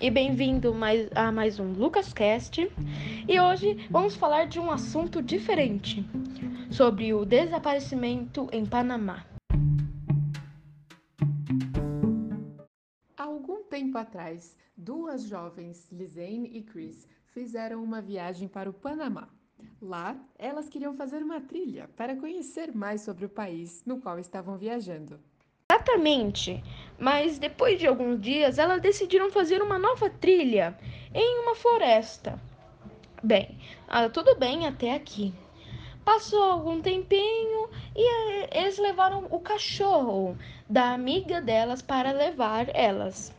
e bem-vindo mais, a mais um LucasCast. E hoje vamos falar de um assunto diferente, sobre o desaparecimento em Panamá. Há algum tempo atrás, duas jovens, Lizane e Chris, fizeram uma viagem para o Panamá. Lá, elas queriam fazer uma trilha para conhecer mais sobre o país no qual estavam viajando. Exatamente, mas depois de alguns dias elas decidiram fazer uma nova trilha em uma floresta. Bem, ah, tudo bem até aqui. Passou algum tempinho e eh, eles levaram o cachorro da amiga delas para levar elas.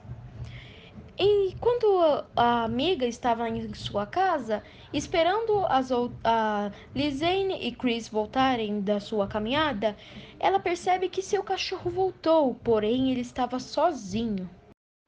E quando a amiga estava em sua casa, esperando as, a Lizane e Chris voltarem da sua caminhada, ela percebe que seu cachorro voltou, porém ele estava sozinho.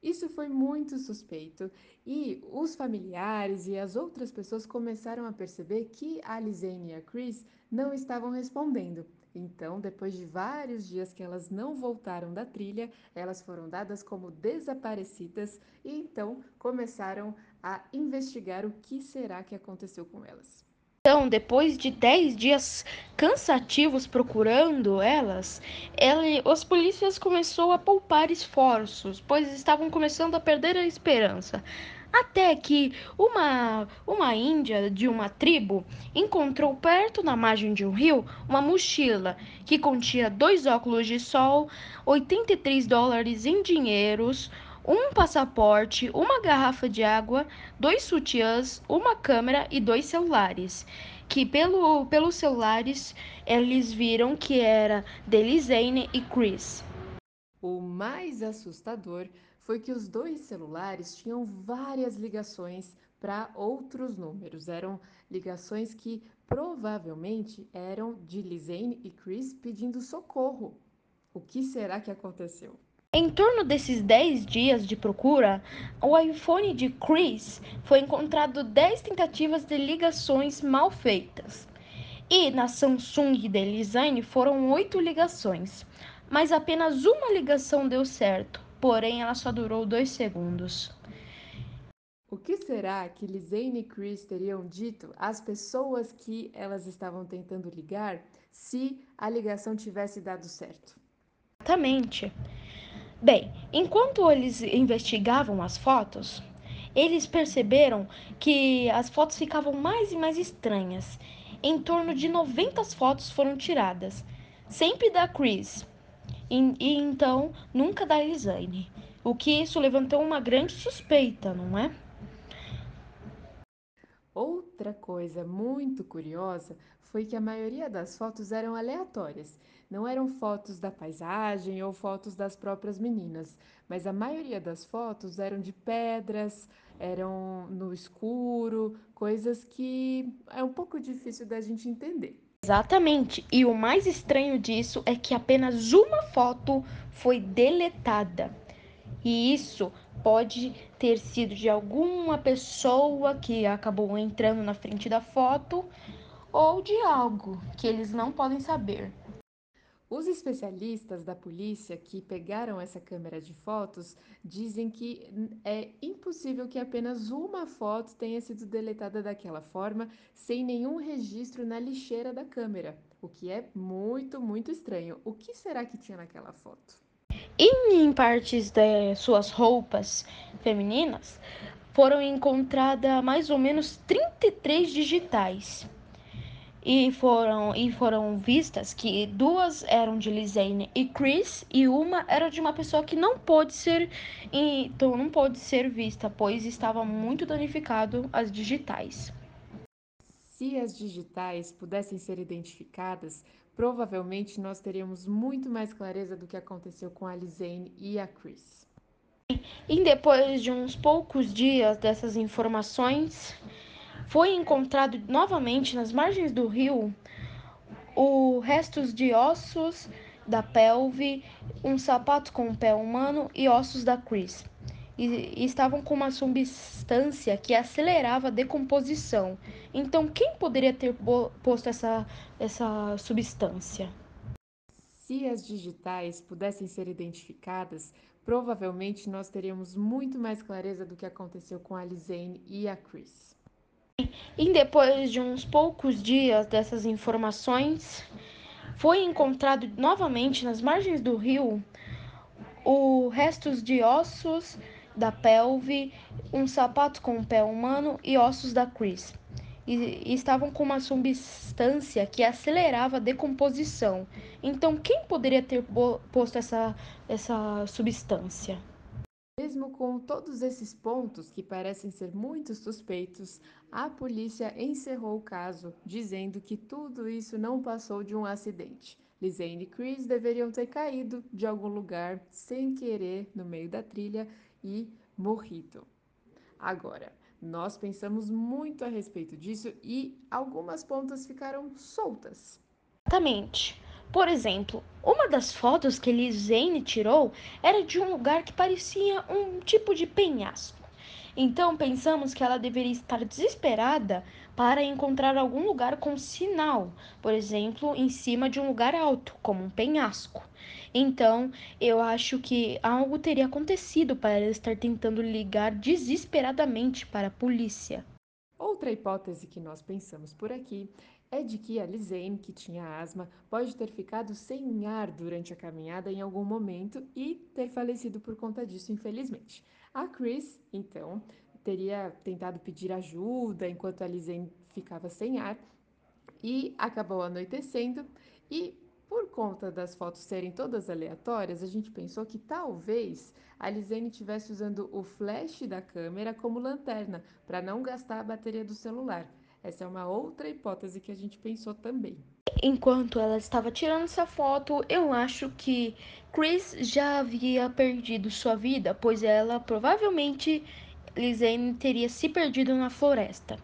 Isso foi muito suspeito e os familiares e as outras pessoas começaram a perceber que a Lizane e a Chris não estavam respondendo. Então, depois de vários dias que elas não voltaram da trilha, elas foram dadas como desaparecidas e então começaram a investigar o que será que aconteceu com elas. Então, depois de 10 dias cansativos procurando elas, os polícias começou a poupar esforços, pois estavam começando a perder a esperança. Até que uma, uma índia de uma tribo encontrou perto na margem de um rio uma mochila que continha dois óculos de sol, 83 dólares em dinheiros, um passaporte, uma garrafa de água, dois sutiãs, uma câmera e dois celulares. Que pelo, pelos celulares eles viram que era Delisane e Chris. O mais assustador foi que os dois celulares tinham várias ligações para outros números. Eram ligações que provavelmente eram de Lizane e Chris pedindo socorro. O que será que aconteceu? Em torno desses 10 dias de procura, o iPhone de Chris foi encontrado 10 tentativas de ligações mal feitas. E na Samsung de Lizane foram 8 ligações, mas apenas uma ligação deu certo porém ela só durou dois segundos. O que será que Lizane e Chris teriam dito às pessoas que elas estavam tentando ligar se a ligação tivesse dado certo? Exatamente. Bem, enquanto eles investigavam as fotos, eles perceberam que as fotos ficavam mais e mais estranhas. Em torno de 90 fotos foram tiradas, sempre da Chris, e, e então nunca da Elisaine. O que isso levantou uma grande suspeita, não é? Outra coisa muito curiosa foi que a maioria das fotos eram aleatórias. Não eram fotos da paisagem ou fotos das próprias meninas, mas a maioria das fotos eram de pedras, eram no escuro, coisas que é um pouco difícil da gente entender. Exatamente. E o mais estranho disso é que apenas uma foto foi deletada. E isso pode ter sido de alguma pessoa que acabou entrando na frente da foto ou de algo que eles não podem saber. Os especialistas da polícia que pegaram essa câmera de fotos dizem que é impossível que apenas uma foto tenha sido deletada daquela forma, sem nenhum registro na lixeira da câmera, o que é muito, muito estranho. O que será que tinha naquela foto? E em partes de suas roupas femininas foram encontradas mais ou menos 33 digitais e foram e foram vistas que duas eram de Lizane e Chris e uma era de uma pessoa que não pôde ser então não pôde ser vista, pois estava muito danificado as digitais. Se as digitais pudessem ser identificadas, provavelmente nós teríamos muito mais clareza do que aconteceu com a Lizane e a Chris. E depois de uns poucos dias dessas informações, foi encontrado novamente nas margens do rio o restos de ossos da pelve, um sapato com o pé humano e ossos da Chris. E, e estavam com uma substância que acelerava a decomposição. Então, quem poderia ter posto essa, essa substância? Se as digitais pudessem ser identificadas, provavelmente nós teríamos muito mais clareza do que aconteceu com a Lizane e a Chris. E depois de uns poucos dias dessas informações, foi encontrado novamente nas margens do rio o restos de ossos da pelve, um sapato com o pé humano e ossos da Chris. E, e estavam com uma substância que acelerava a decomposição. Então, quem poderia ter posto essa, essa substância? Mesmo com todos esses pontos que parecem ser muito suspeitos, a polícia encerrou o caso, dizendo que tudo isso não passou de um acidente. Lizane e Chris deveriam ter caído de algum lugar sem querer no meio da trilha e morrido. Agora, nós pensamos muito a respeito disso e algumas pontas ficaram soltas. Exatamente. Por exemplo, uma das fotos que Lizane tirou era de um lugar que parecia um tipo de penhasco. Então pensamos que ela deveria estar desesperada para encontrar algum lugar com sinal, por exemplo, em cima de um lugar alto, como um penhasco. Então, eu acho que algo teria acontecido para ela estar tentando ligar desesperadamente para a polícia. Outra hipótese que nós pensamos por aqui é de que a Lizane, que tinha asma, pode ter ficado sem ar durante a caminhada em algum momento e ter falecido por conta disso, infelizmente. A Chris, então, teria tentado pedir ajuda enquanto a Lizane ficava sem ar e acabou anoitecendo e por conta das fotos serem todas aleatórias, a gente pensou que talvez a Lisene estivesse usando o flash da câmera como lanterna para não gastar a bateria do celular. Essa é uma outra hipótese que a gente pensou também. Enquanto ela estava tirando essa foto, eu acho que Chris já havia perdido sua vida, pois ela provavelmente Lisane teria se perdido na floresta.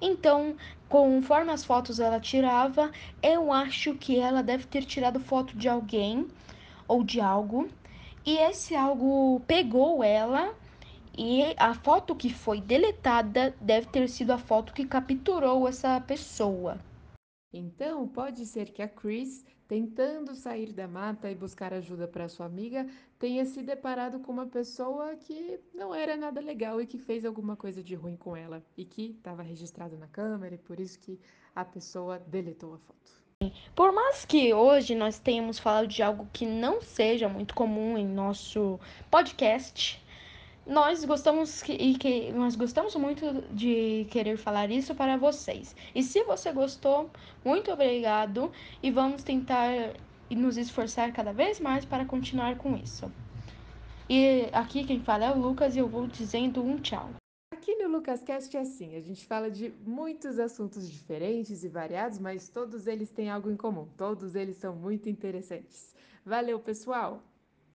Então, conforme as fotos ela tirava, eu acho que ela deve ter tirado foto de alguém ou de algo, e esse algo pegou ela e a foto que foi deletada deve ter sido a foto que capturou essa pessoa. Então, pode ser que a Chris, tentando sair da mata e buscar ajuda para sua amiga, tenha se deparado com uma pessoa que não era nada legal e que fez alguma coisa de ruim com ela e que estava registrado na câmera e por isso que a pessoa deletou a foto. Por mais que hoje nós tenhamos falado de algo que não seja muito comum em nosso podcast, nós gostamos que, e que nós gostamos muito de querer falar isso para vocês. E se você gostou, muito obrigado e vamos tentar nos esforçar cada vez mais para continuar com isso. E aqui quem fala é o Lucas e eu vou dizendo um tchau. Aqui no LucasCast é assim, a gente fala de muitos assuntos diferentes e variados, mas todos eles têm algo em comum, todos eles são muito interessantes. Valeu, pessoal!